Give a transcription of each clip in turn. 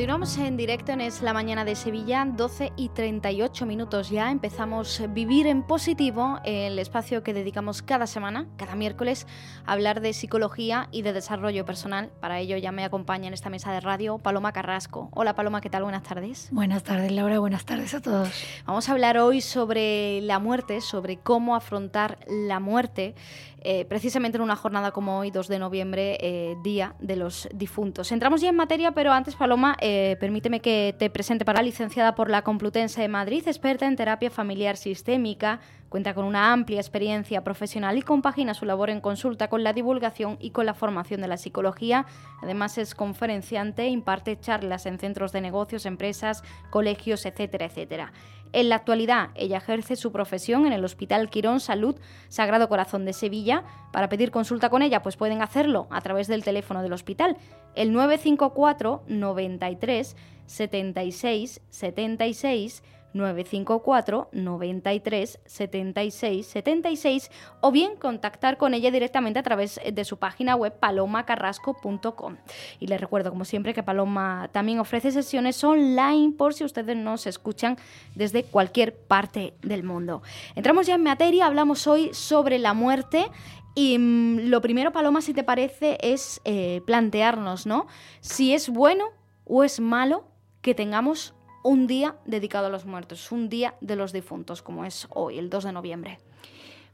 Continuamos en directo en Es la Mañana de Sevilla, 12 y 38 minutos ya. Empezamos Vivir en Positivo, el espacio que dedicamos cada semana, cada miércoles, a hablar de psicología y de desarrollo personal. Para ello ya me acompaña en esta mesa de radio Paloma Carrasco. Hola Paloma, ¿qué tal? Buenas tardes. Buenas tardes Laura, buenas tardes a todos. Vamos a hablar hoy sobre la muerte, sobre cómo afrontar la muerte. Eh, precisamente en una jornada como hoy, 2 de noviembre, eh, Día de los Difuntos. Entramos ya en materia, pero antes, Paloma, eh, permíteme que te presente para la licenciada por la Complutense de Madrid, experta en terapia familiar sistémica, Cuenta con una amplia experiencia profesional y compagina su labor en consulta con la divulgación y con la formación de la psicología. Además es conferenciante, imparte charlas en centros de negocios, empresas, colegios, etcétera, etcétera. En la actualidad, ella ejerce su profesión en el Hospital Quirón Salud Sagrado Corazón de Sevilla. Para pedir consulta con ella, pues pueden hacerlo a través del teléfono del hospital, el 954 93 76 76 954 93 76 76 o bien contactar con ella directamente a través de su página web palomacarrasco.com. Y les recuerdo, como siempre, que Paloma también ofrece sesiones online por si ustedes nos escuchan desde cualquier parte del mundo. Entramos ya en materia, hablamos hoy sobre la muerte y mm, lo primero, Paloma, si te parece, es eh, plantearnos, ¿no? Si es bueno o es malo que tengamos un día dedicado a los muertos, un día de los difuntos, como es hoy, el 2 de noviembre?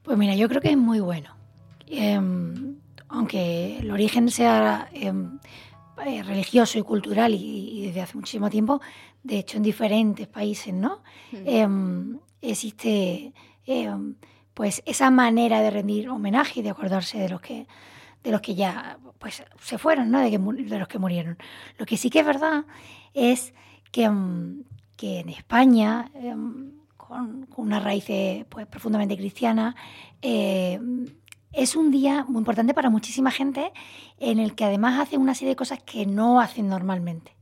Pues mira, yo creo que es muy bueno. Em, aunque el origen sea em, eh, religioso y cultural y, desde hace muchísimo tiempo, de hecho en diferentes países, ¿no? Hmm. Em, existe pues esa manera de rendir homenaje y de acordarse de los que de los que ya pues se fueron, ¿no? De, de los que murieron. Lo que sí que es verdad es Mm, que, en España, em, con, una raíz pues, profundamente cristiana, eh, es un día muy importante para muchísima gente en el que además hacen una serie de cosas que no hacen normalmente.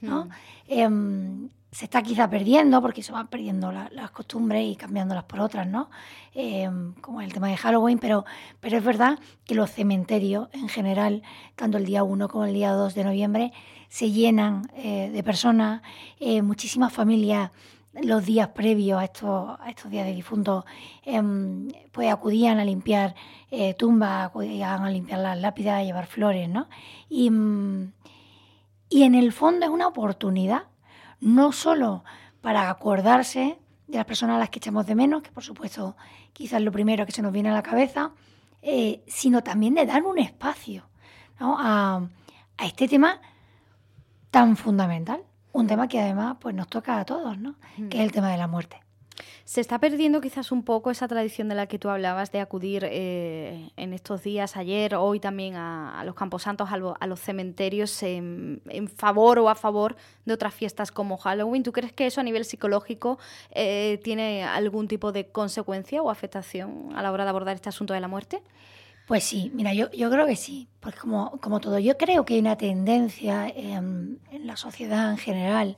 ¿no? Hmm. Em, se está quizá perdiendo porque se van perdiendo las costumbres y cambiándolas por otras, ¿no? Em, como el tema de Halloween, pero, pero es verdad que los cementerios en general, tanto el día 1 como el día 2 de noviembre, se llenan eh, de personas, eh, muchísimas familias los días previos a estos, días de difuntos, em, pues acudían a limpiar eh, tumbas, acudían a limpiar las lápidas, a llevar flores, ¿no? Y, mm, y en el fondo es una oportunidad, no solo para acordarse de las personas a las que echamos de menos, que por supuesto quizás lo primero que se nos viene a la cabeza, sino también de dar un espacio a este tema tan fundamental. Un tema que además pues, nos toca a todos, ¿no? Que es el tema de la muerte. Se está perdiendo quizás un poco esa tradición de la que tú hablabas de acudir eh, en estos días, ayer, hoy también a, los camposantos, a, a los cementerios en, favor o a favor de otras fiestas como Halloween. ¿Tú crees que eso a nivel psicológico eh, tiene algún tipo de consecuencia o afectación a la hora de abordar este asunto de la muerte? Pues sí, mira, yo, yo creo que sí, porque como, como todo, yo creo que hay una tendencia en, la sociedad en general,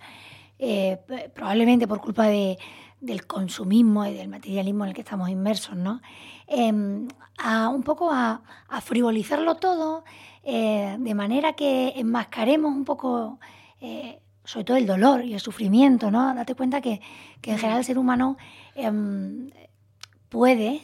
eh, probablemente por culpa de, del consumismo y del materialismo en el que estamos inmersos, ¿no? Em, a un poco a, frivolizarlo todo, eh, de manera que enmascaremos un poco, eh, sobre todo el dolor y el sufrimiento, ¿no? Date cuenta que, que en general el ser humano em, puede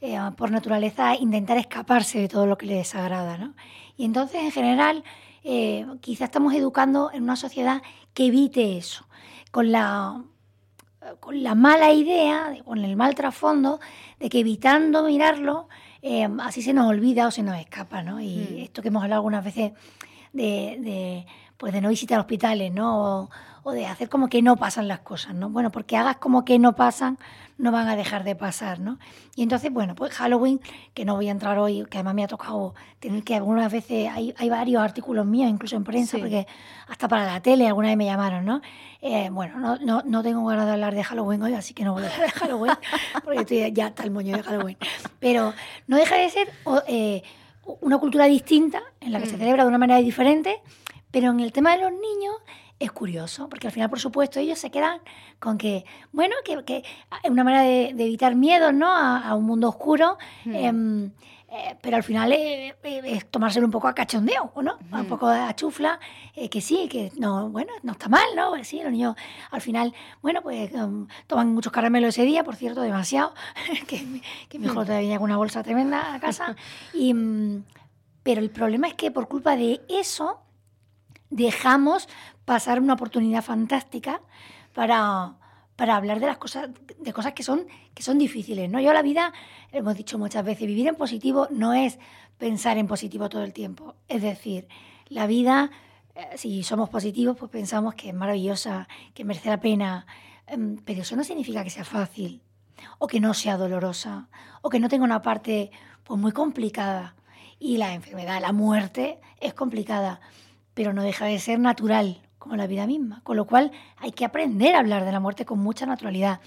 eh, por naturaleza, intentar escaparse de todo lo que le desagrada. ¿no? Y entonces, en general, eh, quizá estamos educando en una sociedad que evite eso, con la, con la mala idea, con el mal trasfondo, de que evitando mirarlo, eh, así se nos olvida o se nos escapa. ¿no? Y mm. esto que hemos hablado algunas veces de, de, pues de no visitar hospitales, ¿no? O, o de hacer como que no pasan las cosas, ¿no? Bueno, porque hagas como que no pasan, no van a dejar de pasar, ¿no? Y entonces, bueno, pues Halloween, que no voy a entrar hoy, que además me ha tocado tener que algunas veces, hay, hay varios artículos míos, incluso en prensa, porque hasta para la tele alguna vez me llamaron, ¿no? Eh, bueno, no, no, no, tengo ganas de hablar de Halloween hoy, así que no voy a hablar de Halloween, porque estoy ya está el moño de Halloween. Pero no deja de ser eh, una cultura distinta, en la que se mm. celebra de una manera diferente, pero en el tema de los niños es curioso, porque al final, por supuesto, ellos se quedan con que, bueno, que, que es una manera de, evitar miedos, ¿no? A, un mundo oscuro, hmm. em, eh, pero al final es, tomárselo un poco a cachondeo, ¿no? Un hmm. poco a chufla, eh, que sí, que no, bueno, no está mal, ¿no? Pues sí, los niños al final, bueno, pues em, toman muchos caramelos ese día, por cierto, demasiado, que, que mejor hmm. todavía con una bolsa tremenda a casa. Y, mm, pero el problema es que por culpa de eso dejamos pasar una oportunidad fantástica para, para hablar de las cosas, de cosas que son, que son difíciles. ¿no? Yo la vida, hemos dicho muchas veces, vivir en positivo no es pensar en positivo todo el tiempo. Es decir, la vida, eh, si somos positivos, pues pensamos que es maravillosa, que merece la pena, em, pero eso no significa que sea fácil, o que no sea dolorosa, o que no tenga una parte pues, muy complicada. Y la enfermedad, la muerte, es complicada pero no deja de ser natural, como la vida misma. Con lo cual hay que aprender a hablar de la muerte con mucha naturalidad.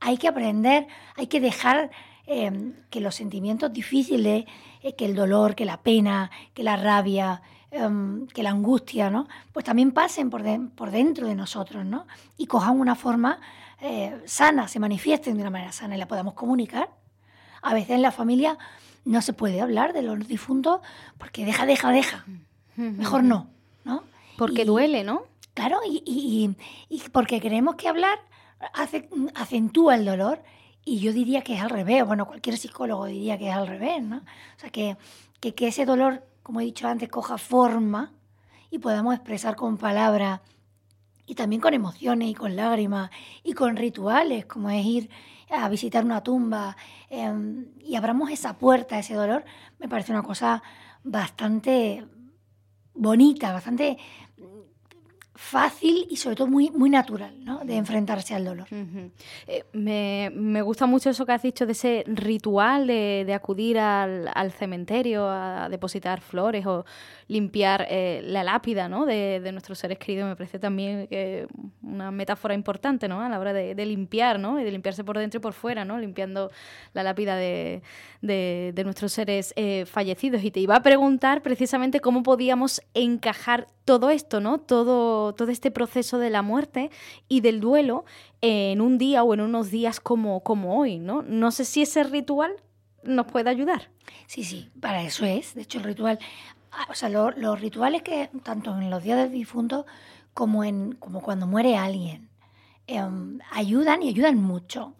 Hay que aprender, hay que dejar em, que los sentimientos difíciles, eh, que el dolor, que la pena, que la rabia, em, que la angustia, ¿no? Pues también pasen por, por dentro de nosotros, ¿no? Y cojan una forma eh, sana, se manifiesten de una manera sana y la podamos comunicar. A veces en la familia no se puede hablar de los difuntos porque deja, deja, deja. Mejor no. Porque duele, ¿no? Claro, y, porque creemos que hablar hace, acentúa el dolor y yo diría que es al revés, bueno, cualquier psicólogo diría que es al revés, ¿no? O sea, que, que, que ese dolor, como he dicho antes, coja forma y podamos expresar con palabras y también con emociones y con lágrimas y con rituales, como es ir a visitar una tumba em, y abramos esa puerta a ese dolor, me parece una cosa bastante bonita, bastante fácil y sobre todo muy, muy natural ¿no? de enfrentarse al dolor. Eh, me, gusta mucho eso que has dicho de ese ritual de, de acudir al, al, cementerio a depositar flores o limpiar eh, la lápida ¿no? de, de, nuestros seres queridos. Me parece también una metáfora importante ¿no? a la hora de, limpiar ¿no? y de limpiarse por dentro y por fuera, ¿no? limpiando la lápida de, de nuestros seres eh, fallecidos. Y te iba a preguntar precisamente cómo podíamos encajar todo esto, ¿no? todo, todo este proceso de la muerte y del duelo en un día o en unos días como, como hoy. ¿no? no sé si ese ritual nos puede ayudar. Sí, sí, para eso es. De hecho, el ritual Ah, o sea, los rituales que, tanto en los días del difunto como, en, como cuando muere alguien, em, ayudan y ayudan mucho.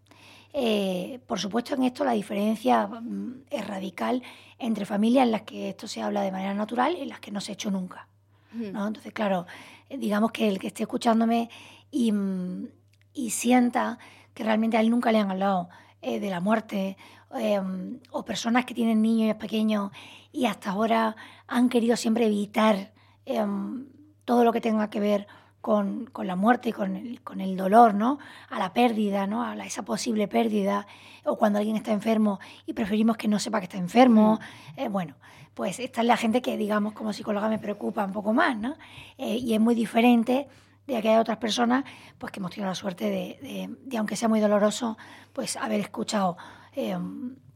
Eh, por supuesto, en esto la diferencia mm, es radical entre familias en las que esto se habla de manera natural y en las que no se ha hecho nunca. ¿No? Entonces, claro, eh, digamos que el que esté escuchándome y, mm, y sienta que realmente a él nunca le han hablado eh, de la muerte, em, o personas que tienen niños pequeños y hasta ahora han querido siempre evitar em, todo lo que tenga que ver con, con la muerte y con el, con el, dolor, ¿no? A la pérdida, ¿no? A esa posible pérdida, o cuando alguien está enfermo y preferimos que no sepa que está enfermo. Mm. Eh, bueno, pues esta es la gente que, digamos, como psicóloga me preocupa un poco más, ¿no? Eh, y es muy diferente de que hay otras personas pues que hemos tenido la suerte de, de, aunque sea muy doloroso, pues haber escuchado eh,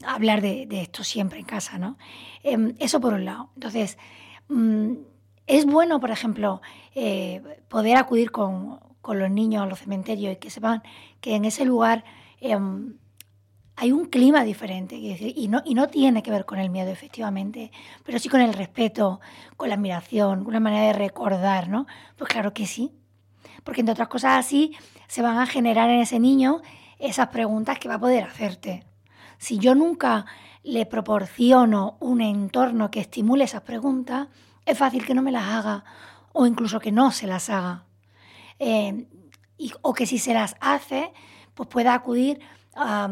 hablar de, esto siempre en casa, ¿no? Em, eso por un lado. Entonces, mm, es bueno, por ejemplo, eh, poder acudir con, con, los niños a los cementerios y que sepan que en ese lugar em, hay un clima diferente y, no, y no tiene que ver con el miedo, efectivamente, pero sí con el respeto, con la admiración, una manera de recordar, ¿no? Pues claro que sí, porque entre otras cosas así se van a generar en ese niño esas preguntas que va a poder hacerte. Si yo nunca le proporciono un entorno que estimule esas preguntas, es fácil que no me las haga o incluso que no se las haga. Eh, o que si se las hace, pues pueda acudir a,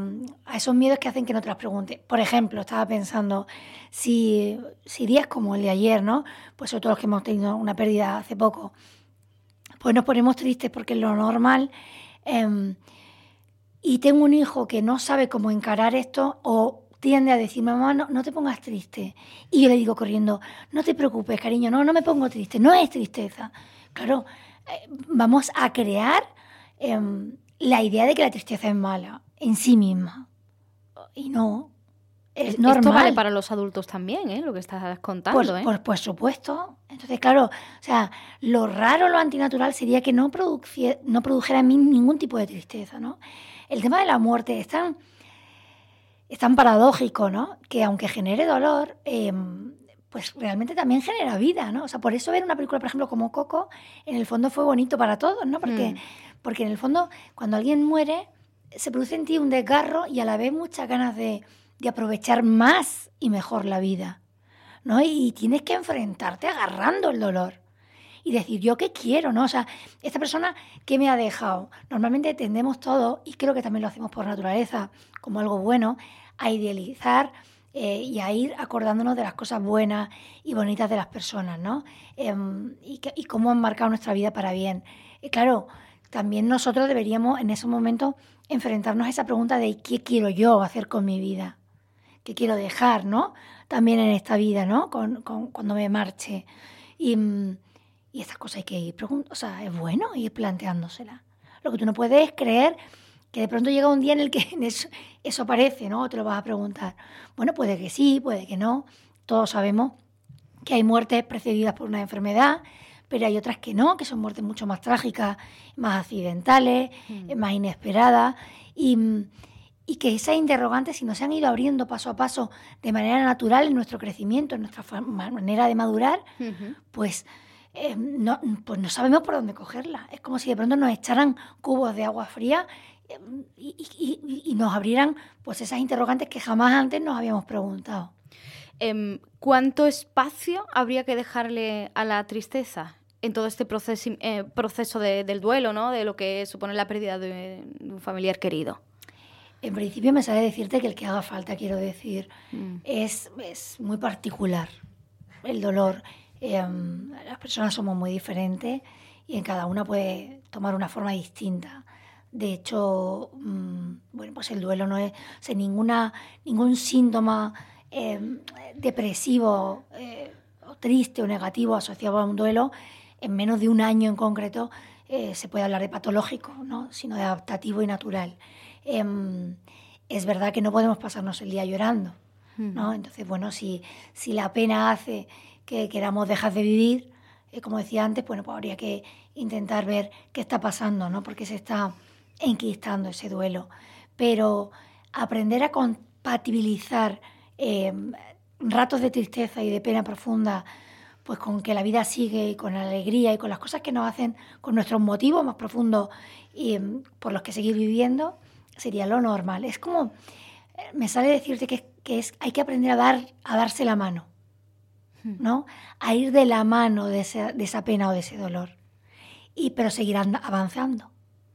esos miedos que hacen que no te las pregunte. Por ejemplo, estaba pensando, si, si días como el de ayer, ¿no? Pues sobre todo los que hemos tenido una pérdida hace poco, pues nos ponemos tristes porque es lo normal. Em, y tengo un hijo que no sabe cómo encarar esto o tiende a decir, mamá, no, no, te pongas triste. Y yo le digo corriendo, no te preocupes, cariño, no, no me pongo triste, no es tristeza. Claro, eh, vamos a crear em, la idea de que la tristeza es mala en sí misma. Y no, es normal. Esto vale para los adultos también, ¿eh? lo que estás contando. Por, ¿eh? por, por, supuesto. Entonces, claro, o sea, lo raro, lo antinatural sería que no, no produjera en mí ningún tipo de tristeza, ¿no? El tema de la muerte es tan, es tan paradójico, ¿no? Que aunque genere dolor, eh, pues realmente también genera vida, ¿no? O sea, por eso ver una película, por ejemplo, como Coco, en el fondo fue bonito para todos, ¿no? Porque, mm. porque en el fondo, cuando alguien muere, se produce en ti un desgarro y a la vez muchas ganas de de aprovechar más y mejor la vida. ¿no? Y tienes que enfrentarte agarrando el dolor y decir, ¿yo qué quiero? ¿no? O sea, esta persona, ¿qué me ha dejado? Normalmente tendemos todo, y creo que también lo hacemos por naturaleza, como algo bueno, a idealizar eh, y a ir acordándonos de las cosas buenas y bonitas de las personas, ¿no? Em, y, y, cómo han marcado nuestra vida para bien. Y claro, también nosotros deberíamos en esos momentos enfrentarnos a esa pregunta de ¿qué quiero yo hacer con mi vida? que quiero dejar, ¿no? También en esta vida, ¿no? Con, cuando me marche. Y, y estas cosas hay que ir preguntando, o sea, es bueno ir planteándosela. Lo que tú no puedes es creer que de pronto llega un día en el que eso, eso aparece, ¿no? O te lo vas a preguntar. Bueno, puede que sí, puede que no. Todos sabemos que hay muertes precedidas por una enfermedad, pero hay otras que no, que son muertes mucho más trágicas, más accidentales, mm. más inesperadas. Y, y que esas interrogantes, si no se han ido abriendo paso a paso de manera natural en nuestro crecimiento, en nuestra manera de madurar, pues, eh, no, pues no sabemos por dónde cogerla. Es como si de pronto nos echaran cubos de agua fría eh, y, nos abrieran pues esas interrogantes que jamás antes nos habíamos preguntado. Em, ¿Cuánto espacio habría que dejarle a la tristeza en todo este proceso, eh, proceso del duelo, ¿no? de lo que supone la pérdida de un familiar querido? En principio me sale decirte que el que haga falta, quiero decir, mm. es, es, muy particular el dolor. Em, las personas somos muy diferentes y en cada una puede tomar una forma distinta. De hecho, mm, bueno, pues el duelo no es ninguna, ningún síntoma em, depresivo eh, o triste o negativo asociado a un duelo. En menos de un año en concreto eh, se puede hablar de patológico, ¿no? sino de adaptativo y natural. Em, es verdad que no podemos pasarnos el día llorando, ¿no? Entonces, bueno, si, si la pena hace que queramos dejar de vivir, eh, como decía antes, bueno, pues habría que intentar ver qué está pasando, ¿no? Porque se está enquistando ese duelo. Pero aprender a compatibilizar em, ratos de tristeza y de pena profunda, pues con que la vida sigue y con la alegría y con las cosas que nos hacen, con nuestros motivos más profundos y em, por los que seguir viviendo, sería lo normal. Es como, eh, me sale decirte que, que es, hay que aprender a, dar, a darse la mano, hmm. ¿no? A ir de la mano de, de esa pena o de ese dolor. Y, pero seguir avanzando,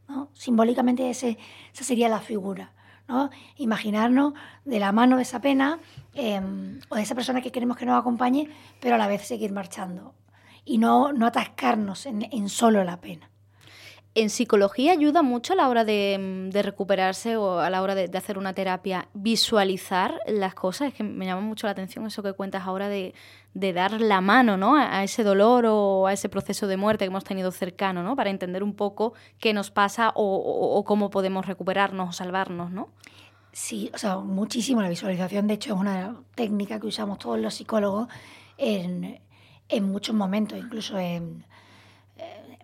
¿no? Simbólicamente ese, esa sería la figura, ¿no? Imaginarnos de la mano de esa pena em, o de esa persona que queremos que nos acompañe, pero a la vez seguir marchando y no, no atascarnos en, en solo la pena en psicología ayuda mucho a la hora de, mm, recuperarse o a la hora de, hacer una terapia, visualizar las cosas. Es que me llama mucho la atención eso que cuentas ahora de, dar la mano ¿no? a, ese dolor o a ese proceso de muerte que hemos tenido cercano, ¿no? para entender un poco qué nos pasa o, cómo podemos recuperarnos o salvarnos. ¿no? Sí, o sea, muchísimo. La visualización, de hecho, es una técnica que usamos todos los psicólogos en, en muchos momentos, incluso en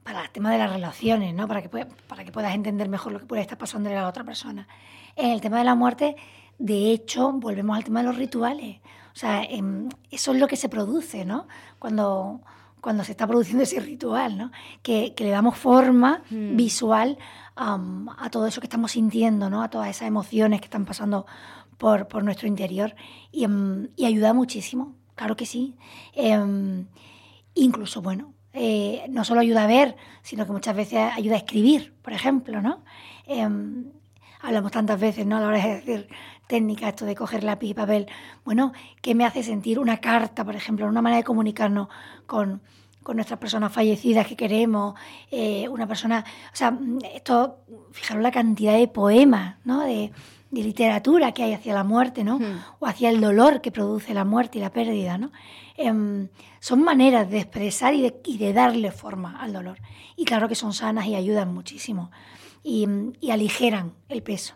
para el tema de las relaciones, ¿no? Para que, para que puedas entender mejor lo que puede estar pasando a la otra persona. En el tema de la muerte, de hecho, volvemos al tema de los rituales. O sea, em, eso es lo que se produce, ¿no? Cuando, cuando se está produciendo ese ritual, ¿no? Que, le damos forma mm. visual a todo eso que estamos sintiendo, ¿no? A todas esas emociones que están pasando por, por nuestro interior. Y, em, y, ayuda muchísimo, claro que sí. Em, incluso, bueno, eh, no solo ayuda a ver, sino que muchas veces ayuda a escribir, por ejemplo, ¿no? Em, hablamos tantas veces, ¿no? A la hora de decir técnica, esto de coger lápiz y papel. Bueno, ¿qué me hace sentir una carta, por ejemplo, una manera de comunicarnos con, con nuestras personas fallecidas que queremos, eh, una persona, o sea, esto, fijaros la cantidad de poemas, ¿no? Literatura que hay hacia la muerte, ¿no? Hmm. O hacia el dolor que produce la muerte y la pérdida, ¿no? Em, son maneras de expresar y de, y de, darle forma al dolor. Y claro que son sanas y ayudan muchísimo. Y, y aligeran el peso.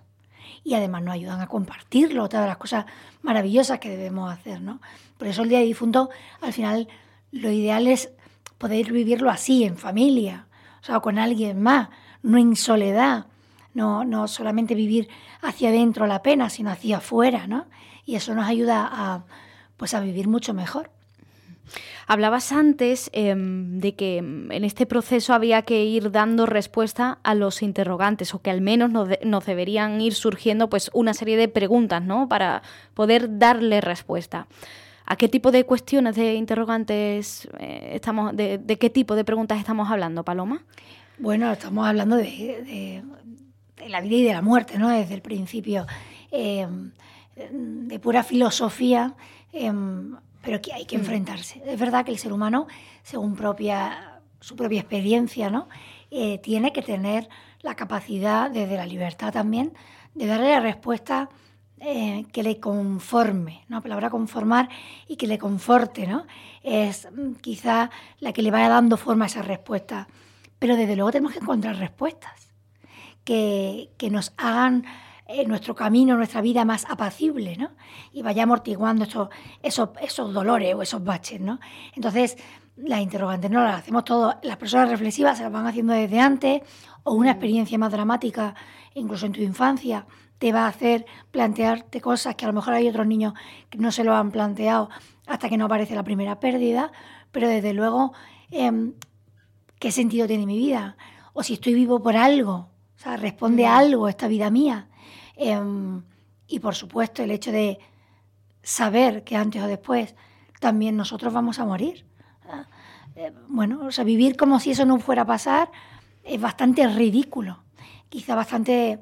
Y además nos ayudan a compartirlo, todas las cosas maravillosas que debemos hacer, ¿no? Por eso el Día de Difunto, al final, lo ideal es poder vivirlo así, en familia, o sea, con alguien más, no en soledad, no, no solamente vivir hacia adentro la pena, sino hacia afuera, ¿no? Y eso nos ayuda a, pues, a vivir mucho mejor. Hablabas antes em, de que en este proceso había que ir dando respuesta a los interrogantes o que al menos nos, deberían ir surgiendo pues una serie de preguntas, ¿no? Para poder darle respuesta. ¿A qué tipo de cuestiones de interrogantes eh, estamos, de, qué tipo de preguntas estamos hablando, Paloma? Bueno, estamos hablando de, la vida y de la muerte, ¿no? Desde el principio, em, de pura filosofía, em, pero que hay que mm. enfrentarse. Es verdad que el ser humano, según propia, su propia experiencia, ¿no? Eh, tiene que tener la capacidad, desde la libertad también, de darle la respuesta eh, que le conforme, ¿no? La palabra conformar y que le conforte, ¿no? Es mm, quizá la que le vaya dando forma a esa respuesta. Pero desde luego tenemos que encontrar respuestas que, nos hagan eh, nuestro camino, nuestra vida más apacible, ¿no? Y vaya amortiguando esos, esos, esos dolores o esos baches, ¿no? Entonces, las interrogantes no las hacemos todos. Las personas reflexivas se las van haciendo desde antes, o una mm. experiencia más dramática, incluso en tu infancia, te va a hacer plantearte cosas que a lo mejor hay otros niños que no se lo han planteado hasta que no aparece la primera pérdida, pero desde luego, em, ¿qué sentido tiene mi vida? O si estoy vivo por algo, o sea, responde a algo esta vida mía. Em, y por supuesto, el hecho de saber que antes o después también nosotros vamos a morir. Eh, bueno, o sea, vivir como si eso no fuera a pasar es bastante ridículo, quizá bastante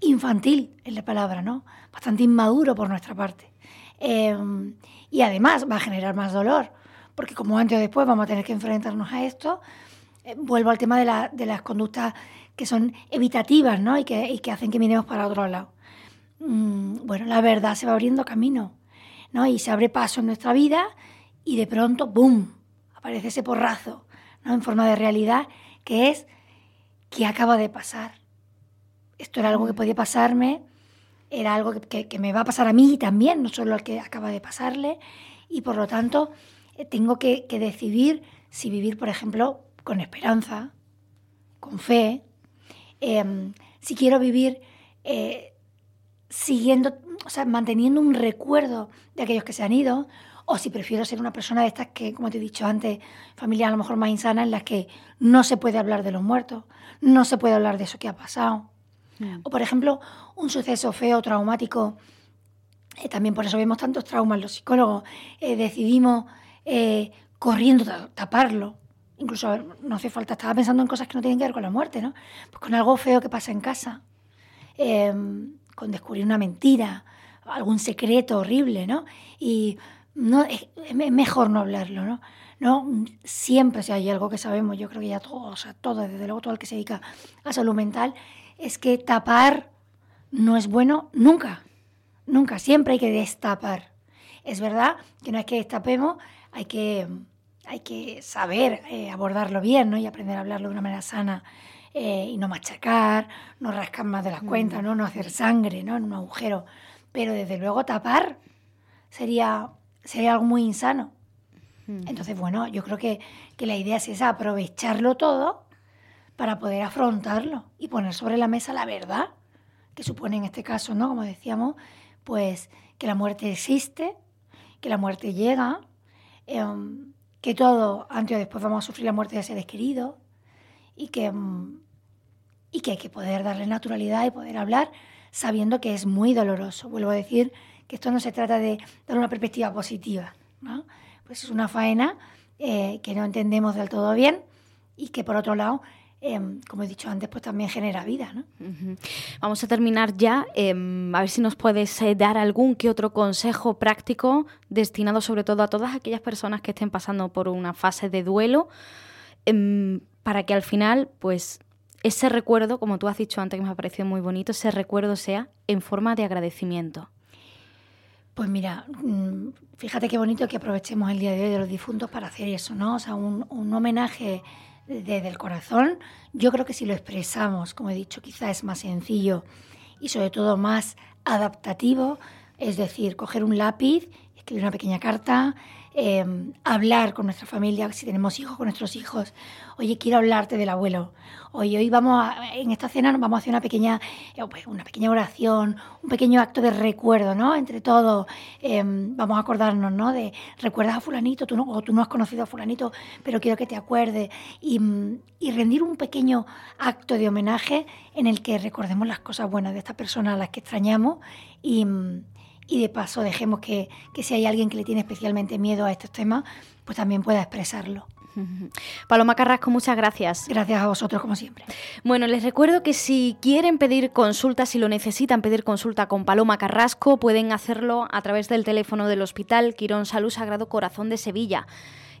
infantil en la palabra, ¿no? Bastante inmaduro por nuestra parte. Em, y además va a generar más dolor, porque como antes o después vamos a tener que enfrentarnos a esto. Eh, vuelvo al tema de, las conductas que son evitativas, ¿no? Y que, hacen que miremos para otro lado. Mm, bueno, la verdad se va abriendo camino, ¿no? Y se abre paso en nuestra vida y de pronto, ¡boom!, aparece ese porrazo, ¿no? En forma de realidad, que es que acaba de pasar esto era algo que podía pasarme, era algo que, me va a pasar a mí también, no solo al que acaba de pasarle, y por lo tanto eh, tengo que, decidir si vivir, por ejemplo, con esperanza, con fe, em, si quiero vivir eh, siguiendo, o sea, manteniendo un recuerdo de aquellos que se han ido, o si prefiero ser una persona de estas que, como te he dicho antes, familia a lo mejor más insana, en las que no se puede hablar de los muertos, no se puede hablar de eso que ha pasado. O, por ejemplo, un suceso feo, traumático. Eh, también por eso vemos tantos traumas los psicólogos. Eh, decidimos eh, corriendo taparlo. Incluso no hace falta, estaba pensando en cosas que no tienen que ver con la muerte, ¿no? Pues con algo feo que pasa en casa, em, con descubrir una mentira, algún secreto horrible, ¿no? Y no, es, mejor no hablarlo, ¿no? ¿no? Siempre si hay algo que sabemos, yo creo que ya todos, o sea, todo, desde luego todo el que se dedica a salud mental, es que tapar no es bueno nunca, nunca, siempre hay que destapar. Es verdad que no es que destapemos, hay que, hay que saber eh, abordarlo bien ¿no? y aprender a hablarlo de una manera sana eh, y no machacar, no rascar más de las cuentas, ¿no? no hacer sangre ¿no? en un agujero. Pero desde luego tapar sería, sería algo muy insano. Entonces, bueno, yo creo que, que la idea es esa, aprovecharlo todo para poder afrontarlo y poner sobre la mesa la verdad, que supone en este caso, ¿no? Como decíamos, pues que la muerte existe, que la muerte llega, em, que todo, antes o después vamos a sufrir la muerte de seres queridos y que, em, y que hay que poder darle naturalidad y poder hablar sabiendo que es muy doloroso. Vuelvo a decir que esto no se trata de dar una perspectiva positiva, ¿no? Pues es una faena eh, que no entendemos del todo bien y que por otro lado em, como he dicho antes, pues también genera vida. ¿no? Vamos a terminar ya. Em, a ver si nos puedes eh, dar algún que otro consejo práctico destinado sobre todo a todas aquellas personas que estén pasando por una fase de duelo, em, para que al final, pues ese recuerdo, como tú has dicho antes, que me ha parecido muy bonito, ese recuerdo sea en forma de agradecimiento. Pues mira, mm, fíjate qué bonito que aprovechemos el Día de hoy de los difuntos para hacer eso, ¿no? O sea, un, homenaje desde el corazón. Yo creo que si lo expresamos, como he dicho, quizá es más sencillo y sobre todo más adaptativo, es decir, coger un lápiz, escribir una pequeña carta, Em, hablar con nuestra familia, si tenemos hijos, con nuestros hijos. Oye, quiero hablarte del abuelo. Oye, hoy vamos a, en esta cena nos vamos a hacer una pequeña, eh, pues, una pequeña oración, un pequeño acto de recuerdo, ¿no? Entre todos, em, vamos a acordarnos, ¿no? De recuerdas a fulanito, tú no, o tú no has conocido a fulanito, pero quiero que te acuerdes. Y, y rendir un pequeño acto de homenaje en el que recordemos las cosas buenas de esta persona a las que extrañamos y y de paso dejemos que, si hay alguien que le tiene especialmente miedo a estos temas, pues también pueda expresarlo. Paloma Carrasco, muchas gracias. Gracias a vosotros, como siempre. Bueno, les recuerdo que si quieren pedir consulta, si lo necesitan pedir consulta con Paloma Carrasco, pueden hacerlo a través del teléfono del Hospital Quirón Salud Sagrado Corazón de Sevilla.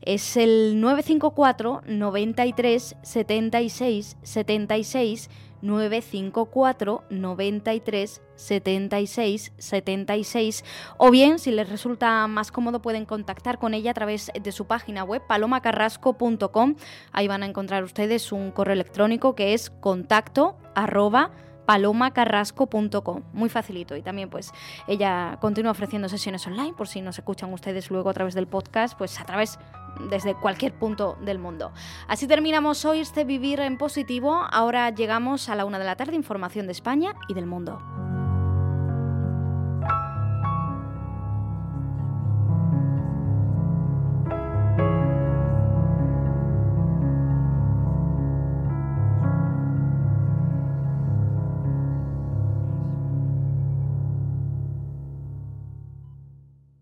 Es el 954 93 76 76 954 93 76 76 o bien si les resulta más cómodo pueden contactar con ella a través de su página web palomacarrasco.com ahí van a encontrar ustedes un correo electrónico que es contacto arroba palomacarrasco.com. Muy facilito. Y también, pues, ella continúa ofreciendo sesiones online, por si nos escuchan ustedes luego a través del podcast, pues a través desde cualquier punto del mundo. Así terminamos hoy este Vivir en Positivo. Ahora llegamos a la una de la tarde, información de España y del mundo.